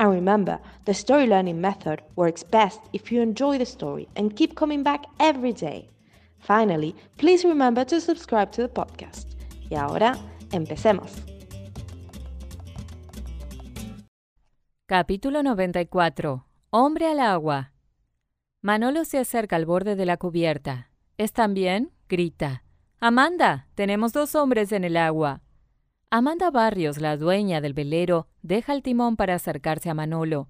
And remember, the story learning method works best if you enjoy the story and keep coming back every day. Finally, please remember to subscribe to the podcast. Y ahora, empecemos. Capítulo 94. Hombre al agua. Manolo se acerca al borde de la cubierta. ¿Están bien? grita. Amanda, tenemos dos hombres en el agua. Amanda Barrios, la dueña del velero, deja el timón para acercarse a Manolo.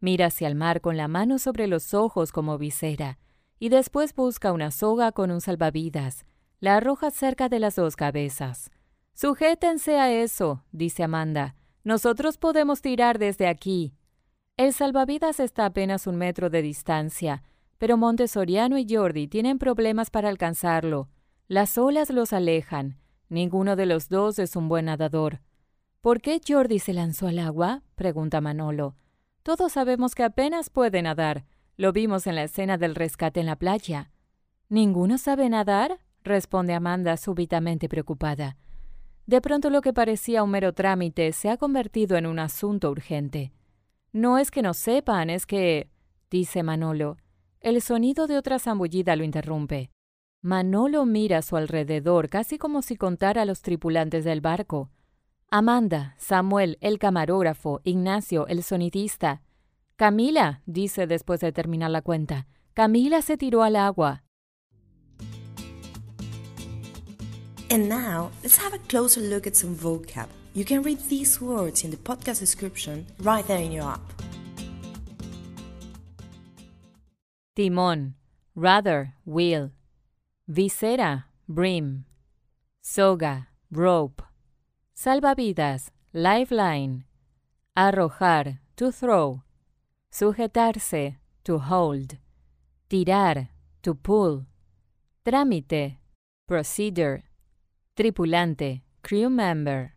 Mira hacia el mar con la mano sobre los ojos como visera, y después busca una soga con un salvavidas. La arroja cerca de las dos cabezas. Sujétense a eso, dice Amanda. Nosotros podemos tirar desde aquí. El salvavidas está a apenas un metro de distancia, pero Montesoriano y Jordi tienen problemas para alcanzarlo. Las olas los alejan. Ninguno de los dos es un buen nadador. ¿Por qué Jordi se lanzó al agua? pregunta Manolo. Todos sabemos que apenas puede nadar. Lo vimos en la escena del rescate en la playa. ¿Ninguno sabe nadar? responde Amanda súbitamente preocupada. De pronto lo que parecía un mero trámite se ha convertido en un asunto urgente. No es que no sepan, es que... dice Manolo. El sonido de otra zambullida lo interrumpe. Manolo mira a su alrededor casi como si contara a los tripulantes del barco. Amanda, Samuel, el camarógrafo, Ignacio, el sonidista. Camila, dice después de terminar la cuenta. Camila se tiró al agua. And now, let's have a closer look at some vocab. You can read these words in the podcast description right there in your app. Timón, rudder, wheel. Visera, brim. Soga, rope. Salvavidas, lifeline. Arrojar, to throw. Sujetarse, to hold. Tirar, to pull. Trámite, procedure. Tripulante, crew member.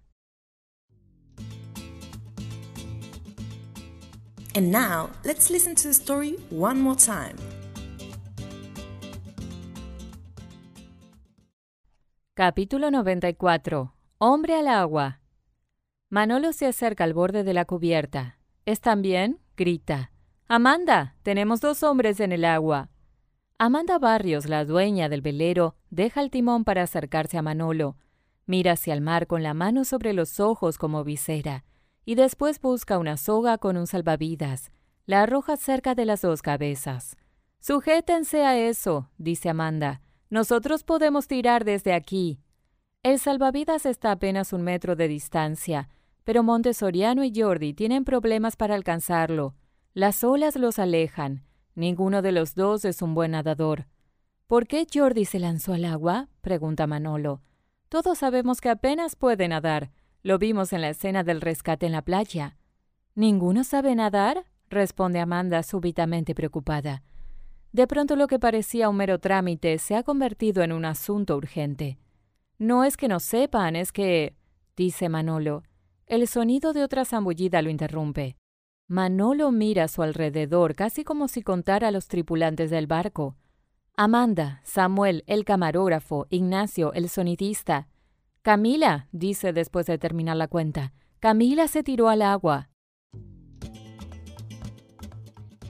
And now, let's listen to the story one more time. Capítulo 94. Hombre al agua. Manolo se acerca al borde de la cubierta. ¿Están bien? grita. Amanda, tenemos dos hombres en el agua. Amanda Barrios, la dueña del velero, deja el timón para acercarse a Manolo. Mira hacia el mar con la mano sobre los ojos como visera, y después busca una soga con un salvavidas. La arroja cerca de las dos cabezas. Sujétense a eso, dice Amanda. Nosotros podemos tirar desde aquí. El salvavidas está apenas un metro de distancia, pero Montesoriano y Jordi tienen problemas para alcanzarlo. Las olas los alejan. Ninguno de los dos es un buen nadador. ¿Por qué Jordi se lanzó al agua? pregunta Manolo. Todos sabemos que apenas puede nadar. Lo vimos en la escena del rescate en la playa. ¿Ninguno sabe nadar? responde Amanda súbitamente preocupada. De pronto lo que parecía un mero trámite se ha convertido en un asunto urgente. No es que no sepan, es que... dice Manolo. El sonido de otra zambullida lo interrumpe. Manolo mira a su alrededor casi como si contara a los tripulantes del barco. Amanda, Samuel, el camarógrafo, Ignacio, el sonidista. Camila, dice después de terminar la cuenta. Camila se tiró al agua.